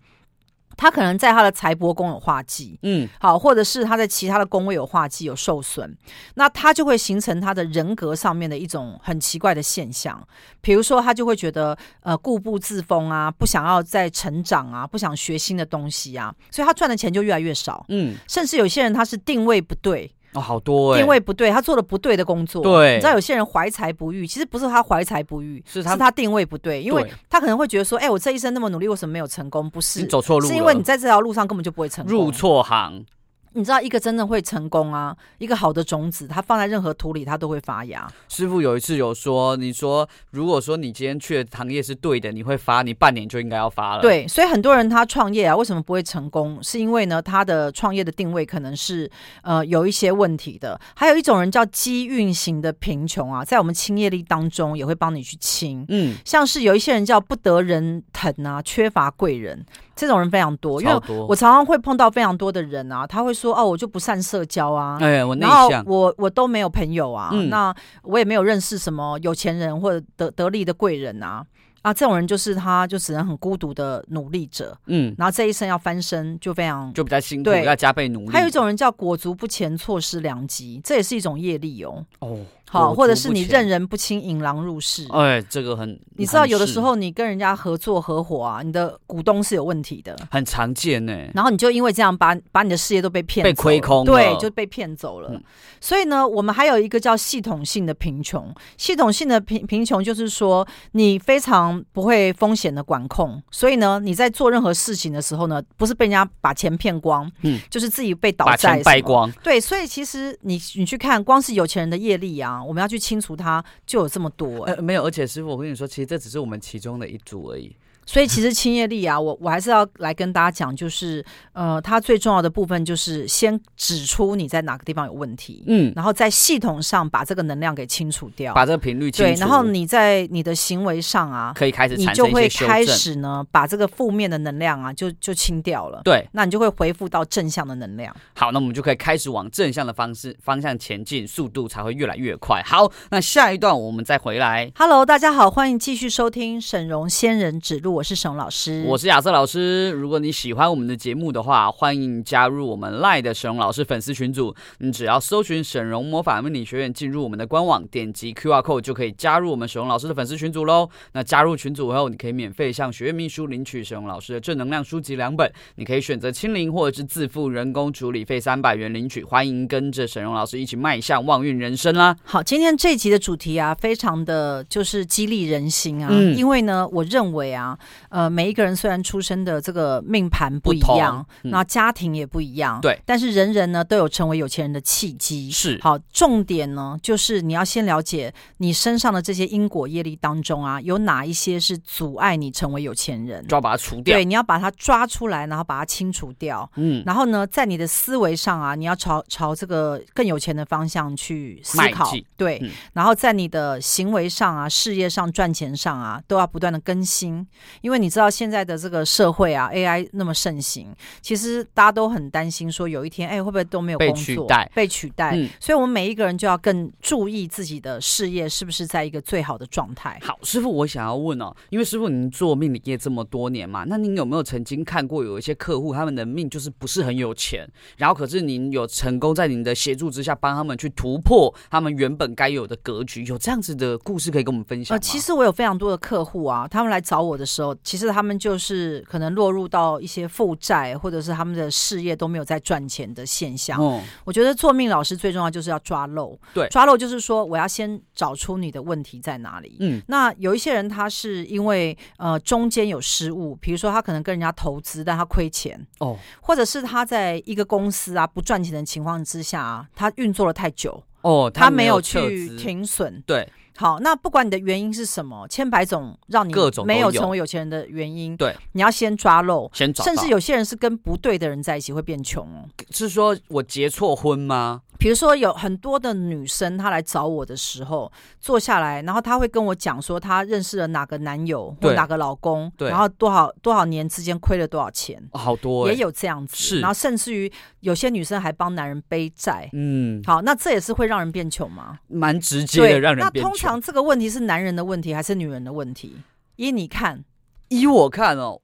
他可能在他的财帛宫有化忌，嗯，好，或者是他在其他的宫位有化忌有受损，那他就会形成他的人格上面的一种很奇怪的现象，比如说他就会觉得呃固步自封啊，不想要再成长啊，不想学新的东西啊，所以他赚的钱就越来越少，嗯，甚至有些人他是定位不对。哦，好多哎、欸，定位不对，他做了不对的工作。对，你知道有些人怀才不遇，其实不是他怀才不遇，是他是他定位不对，因为他可能会觉得说，哎、欸，我这一生那么努力，为什么没有成功？不是，你走错路了，是因为你在这条路上根本就不会成功，入错行。你知道一个真的会成功啊，一个好的种子，它放在任何土里，它都会发芽。师傅有一次有说，你说如果说你今天去的行业是对的，你会发，你半年就应该要发了。对，所以很多人他创业啊，为什么不会成功？是因为呢，他的创业的定位可能是呃有一些问题的。还有一种人叫机运型的贫穷啊，在我们清业力当中也会帮你去清。嗯，像是有一些人叫不得人疼啊，缺乏贵人。这种人非常多，因为我常常会碰到非常多的人啊，他会说哦，我就不善社交啊，哎，我内向，我我都没有朋友啊，嗯、那我也没有认识什么有钱人或者得得力的贵人啊，啊，这种人就是他就只能很孤独的努力者，嗯，然后这一生要翻身就非常就比较辛苦，要加倍努力。还有一种人叫裹足不前，错失良机，这也是一种业力哦。哦。好，或者是你认人不清，引狼入室。哎，这个很，你知道有的时候你跟人家合作合伙啊，你的股东是有问题的，很常见呢。然后你就因为这样把把你的事业都被骗，被亏空，对，就被骗走了。嗯、所以呢，我们还有一个叫系统性的贫穷。系统性的贫贫穷就是说，你非常不会风险的管控，所以呢，你在做任何事情的时候呢，不是被人家把钱骗光，嗯，就是自己被倒债，败光。对，所以其实你你去看，光是有钱人的业力啊。我们要去清除它，就有这么多。呃，没有，而且师傅，我跟你说，其实这只是我们其中的一组而已。所以其实清业力啊，我我还是要来跟大家讲，就是呃，它最重要的部分就是先指出你在哪个地方有问题，嗯，然后在系统上把这个能量给清除掉，把这个频率清除。对，然后你在你的行为上啊，可以开始你就会开始呢，把这个负面的能量啊，就就清掉了。对，那你就会恢复到正向的能量。好，那我们就可以开始往正向的方式方向前进，速度才会越来越快。好，那下一段我们再回来。Hello，大家好，欢迎继续收听沈荣仙人指路，我是沈老师。我是亚瑟老师。如果你喜欢我们的节目的话，欢迎加入我们 LINE 的沈荣老师粉丝群组。你只要搜寻“沈荣魔法命理学院”，进入我们的官网，点击 QR code 就可以加入我们沈荣老师的粉丝群组喽。那加入群组后，你可以免费向学院秘书领取沈荣老师的正能量书籍两本。你可以选择清零或者是自付人工处理费三百元领取。欢迎跟着沈荣老师一起迈向旺运人生啦！好，今天这一集的主题啊，非常的就是激励人心啊，嗯、因为呢，我认为啊，呃，每一个人。虽然出生的这个命盘不一样，嗯、那家庭也不一样，对，但是人人呢都有成为有钱人的契机。是，好，重点呢就是你要先了解你身上的这些因果业力当中啊，有哪一些是阻碍你成为有钱人，就要把它除掉。对，你要把它抓出来，然后把它清除掉。嗯，然后呢，在你的思维上啊，你要朝朝这个更有钱的方向去思考。对，嗯、然后在你的行为上啊，事业上赚钱上啊，都要不断的更新，因为你知道现在。的这个社会啊，AI 那么盛行，其实大家都很担心，说有一天，哎，会不会都没有工作，被取代？被取代。嗯，所以，我们每一个人就要更注意自己的事业是不是在一个最好的状态。好，师傅，我想要问哦，因为师傅您做命理业这么多年嘛，那您有没有曾经看过有一些客户，他们的命就是不是很有钱，然后可是您有成功在您的协助之下，帮他们去突破他们原本该有的格局，有这样子的故事可以跟我们分享吗？呃，其实我有非常多的客户啊，他们来找我的时候，其实他们就。就是可能落入到一些负债，或者是他们的事业都没有在赚钱的现象。嗯，我觉得做命老师最重要就是要抓漏。对，抓漏就是说我要先找出你的问题在哪里。嗯，那有一些人他是因为呃中间有失误，比如说他可能跟人家投资，但他亏钱哦，或者是他在一个公司啊不赚钱的情况之下啊，他运作了太久哦，他没有去停损。对。好，那不管你的原因是什么，千百种让你没有成为有钱人的原因，对，你要先抓漏，先抓。甚至有些人是跟不对的人在一起会变穷哦。是说我结错婚吗？比如说有很多的女生，她来找我的时候，坐下来，然后她会跟我讲说，她认识了哪个男友或哪个老公，对，然后多少多少年之间亏了多少钱，哦、好多、欸、也有这样子。是，然后甚至于有些女生还帮男人背债，嗯，好，那这也是会让人变穷吗？蛮直接的，让人变穷。那通常这个问题是男人的问题还是女人的问题？依你看，依我看哦。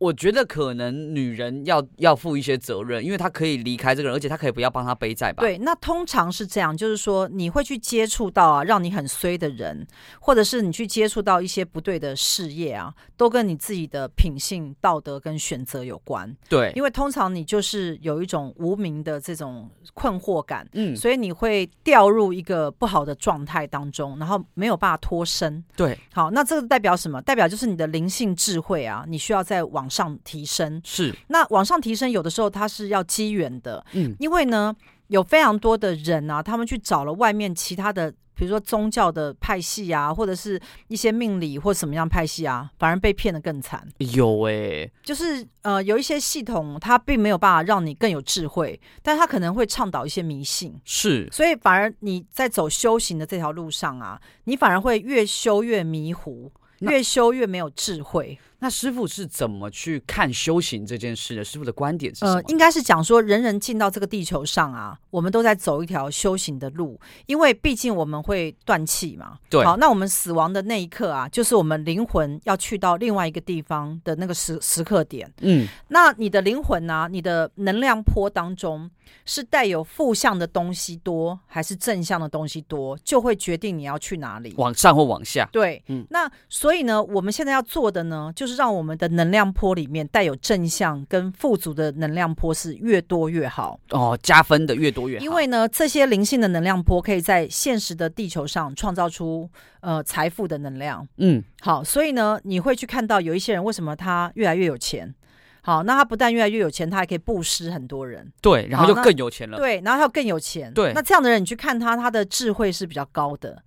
我觉得可能女人要要负一些责任，因为她可以离开这个人，而且她可以不要帮他背债吧？对，那通常是这样，就是说你会去接触到啊，让你很衰的人，或者是你去接触到一些不对的事业啊，都跟你自己的品性、道德跟选择有关。对，因为通常你就是有一种无名的这种困惑感，嗯，所以你会掉入一个不好的状态当中，然后没有办法脱身。对，好，那这个代表什么？代表就是你的灵性智慧啊，你需要再往上提升。是，那往上提升，有的时候它是要机缘的，嗯，因为呢，有非常多的人啊，他们去找了外面其他的。比如说宗教的派系啊，或者是一些命理或什么样派系啊，反而被骗得更惨。有哎、欸，就是呃，有一些系统它并没有办法让你更有智慧，但它可能会倡导一些迷信。是，所以反而你在走修行的这条路上啊，你反而会越修越迷糊，越修越没有智慧。那师傅是怎么去看修行这件事的？师傅的观点是什么？呃，应该是讲说，人人进到这个地球上啊，我们都在走一条修行的路，因为毕竟我们会断气嘛。对。好，那我们死亡的那一刻啊，就是我们灵魂要去到另外一个地方的那个时时刻点。嗯。那你的灵魂啊，你的能量波当中是带有负向的东西多，还是正向的东西多，就会决定你要去哪里，往上或往下。对。嗯。那所以呢，我们现在要做的呢，就是。让我们的能量波里面带有正向跟富足的能量波是越多越好哦，加分的越多越好。因为呢，这些灵性的能量波可以在现实的地球上创造出呃财富的能量。嗯，好，所以呢，你会去看到有一些人为什么他越来越有钱？好，那他不但越来越有钱，他还可以布施很多人。对，然后就更有钱了。对，然后他更有钱。对，那这样的人你去看他，他的智慧是比较高的。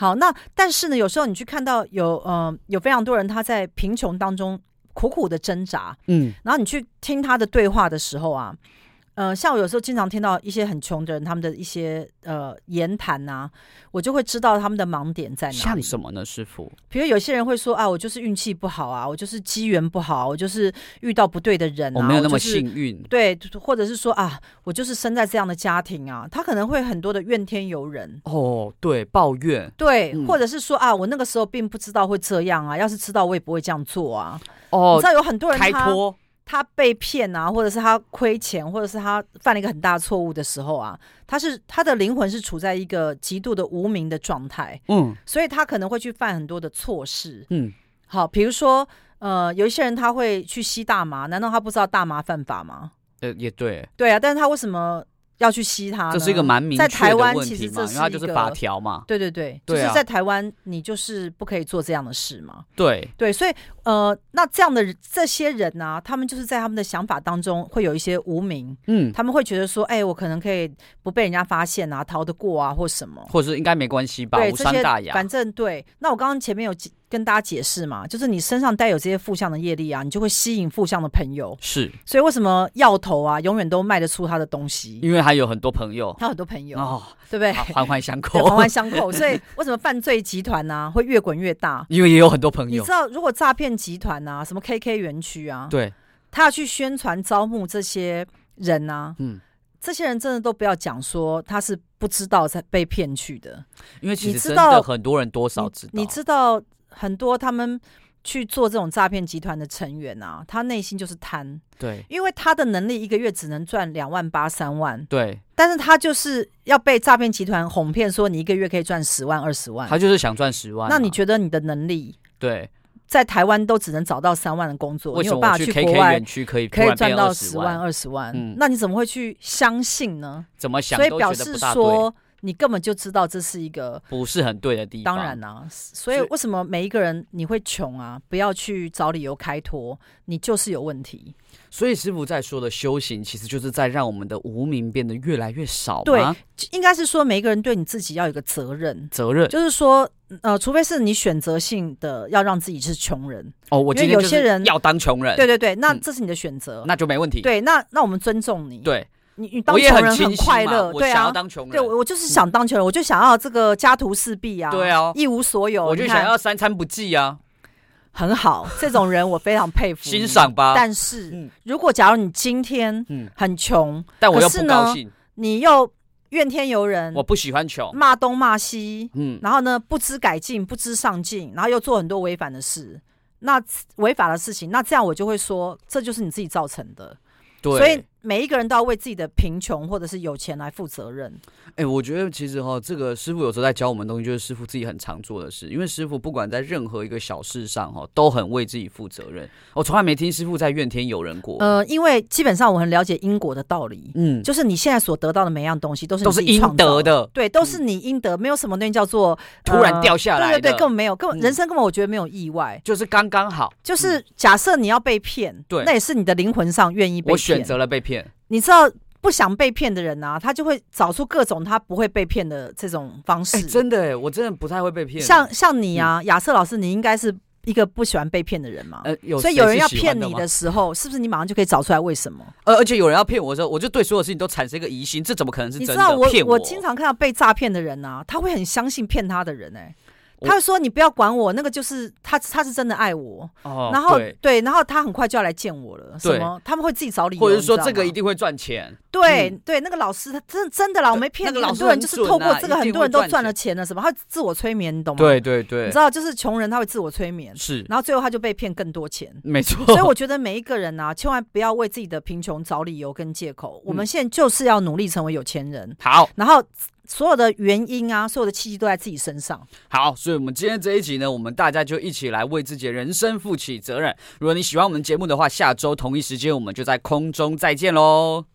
好，那但是呢，有时候你去看到有呃有非常多人他在贫穷当中。苦苦的挣扎，嗯，然后你去听他的对话的时候啊，呃，像我有时候经常听到一些很穷的人他们的一些呃言谈啊，我就会知道他们的盲点在哪里。像什么呢，师傅？比如有些人会说啊，我就是运气不好啊，我就是机缘不好，我就是遇到不对的人啊，我没有那么就是幸运。对，或者是说啊，我就是生在这样的家庭啊，他可能会很多的怨天尤人。哦，对，抱怨。对，嗯，或者是说啊，我那个时候并不知道会这样啊，要是知道我也不会这样做啊。哦，你知道有很多人开脱，他被骗啊，或者是他亏钱，或者是他犯了一个很大错误的时候啊，他是他的灵魂是处在一个极度的无名的状态，嗯，所以他可能会去犯很多的错事，嗯，好，比如说呃，有一些人他会去吸大麻，难道他不知道大麻犯法吗？呃，也对，对啊，但是他为什么？要去吸它，这是一个蛮明确的问题嘛，在台湾其实这是因为它就是法条嘛。对对对，对啊，就是在台湾你就是不可以做这样的事嘛。对。对，所以呃，那这样的这些人呢、啊，他们就是在他们的想法当中会有一些无名，嗯，他们会觉得说，哎、欸，我可能可以不被人家发现啊，逃得过啊，或什么，或者是应该没关系吧，对，无伤大雅。反正对，那我刚刚前面有跟大家解释嘛，就是你身上带有这些负向的业力啊，你就会吸引负向的朋友。是，所以为什么药头啊，永远都卖得出他的东西？因为他有很多朋友，他有很多朋友哦，对不对？环环相扣，环环相扣。所以为什么犯罪集团呢、啊、会越滚越大？因为也有很多朋友。你知道，如果诈骗集团啊，什么 KK 园区啊，对，他要去宣传招募这些人啊，嗯，这些人真的都不要讲说他是不知道在被骗去的，因为其实真的很多人多少知道，你，你知道。很多他们去做这种诈骗集团的成员啊，他内心就是贪，对，因为他的能力一个月只能赚两万八三万，对，但是他就是要被诈骗集团哄骗，说你一个月可以赚十万二十万，他就是想赚十万啊。那你觉得你的能力？对，在台湾都只能找到三万的工作，你有办法去国外可以可以赚到十万二十万？嗯，那你怎么会去相信呢？怎么想？所以表示说。你根本就知道这是一个不是很对的地方。当然啊，所以为什么每一个人你会穷啊？不要去找理由开脱，你就是有问题。所以师傅在说的修行，其实就是在让我们的无名变得越来越少。对，应该是说每一个人对你自己要有个责任。责任就是说，呃，除非是你选择性的要让自己是穷人哦，我觉得有些人要当穷人。对对对，那这是你的选择，那就没问题。对，那那我们尊重你。对。你你当穷人很快乐，对啊，对，我我就是想当穷人，我就想要这个家徒四壁啊，对啊，一无所有，我就想要三餐不继啊，很好，这种人我非常佩服，欣赏吧。但是，如果假如你今天很穷，但我又不高兴，你又怨天尤人，我不喜欢穷，骂东骂西，嗯，然后呢，不知改进，不知上进，然后又做很多违反的事。那违法的事情，那这样我就会说，这就是你自己造成的。对，所以每一个人都要为自己的贫穷或者是有钱来负责任。哎、欸，我觉得其实哈，这个师傅有时候在教我们东西，就是师傅自己很常做的事。因为师傅不管在任何一个小事上哈，都很为自己负责任。我从来没听师傅在怨天尤人过。呃，因为基本上我很了解因果的道理。嗯，就是你现在所得到的每一样东西都是都是应得的。对，都是你应得，没有什么东西叫做、呃、突然掉下来的。对对对，根本没有，根本、嗯、人生根本我觉得没有意外，就是刚刚好。就是假设你要被骗，对、嗯，那也是你的灵魂上愿意被骗。我选择了被骗。你知道不想被骗的人啊，他就会找出各种他不会被骗的这种方式。欸、真的哎，我真的不太会被骗。像像你啊，亚、嗯、瑟老师，你应该是一个不喜欢被骗的人嘛？呃，有所以有人要骗你的时候，是不是你马上就可以找出来为什么？呃，而且有人要骗我的时候，我就对所有事情都产生一个疑心，这怎么可能是真的？你知道我骗我？我经常看到被诈骗的人啊，他会很相信骗他的人哎。他会说：“你不要管我，那个就是他，他是真的爱我。哦、然后对，对，然后他很快就要来见我了。什么？他们会自己找理由，或者说这个一定会赚钱。对、嗯、对，那个老师他真真的啦，我没骗你。那个、很多人就是透过这个，很多人都赚了钱了，什么？他自我催眠，你懂吗？对对对，你知道，就是穷人他会自我催眠，是，然后最后他就被骗更多钱。没错。所以我觉得每一个人啊，千万不要为自己的贫穷找理由跟借口。我们现在就是要努力成为有钱人。好，然后。所有的原因啊，所有的契机都在自己身上。好，所以我们今天这一集呢，我们大家就一起来为自己的人生负起责任。如果你喜欢我们节目的话，下周同一时间我们就在空中再见喽。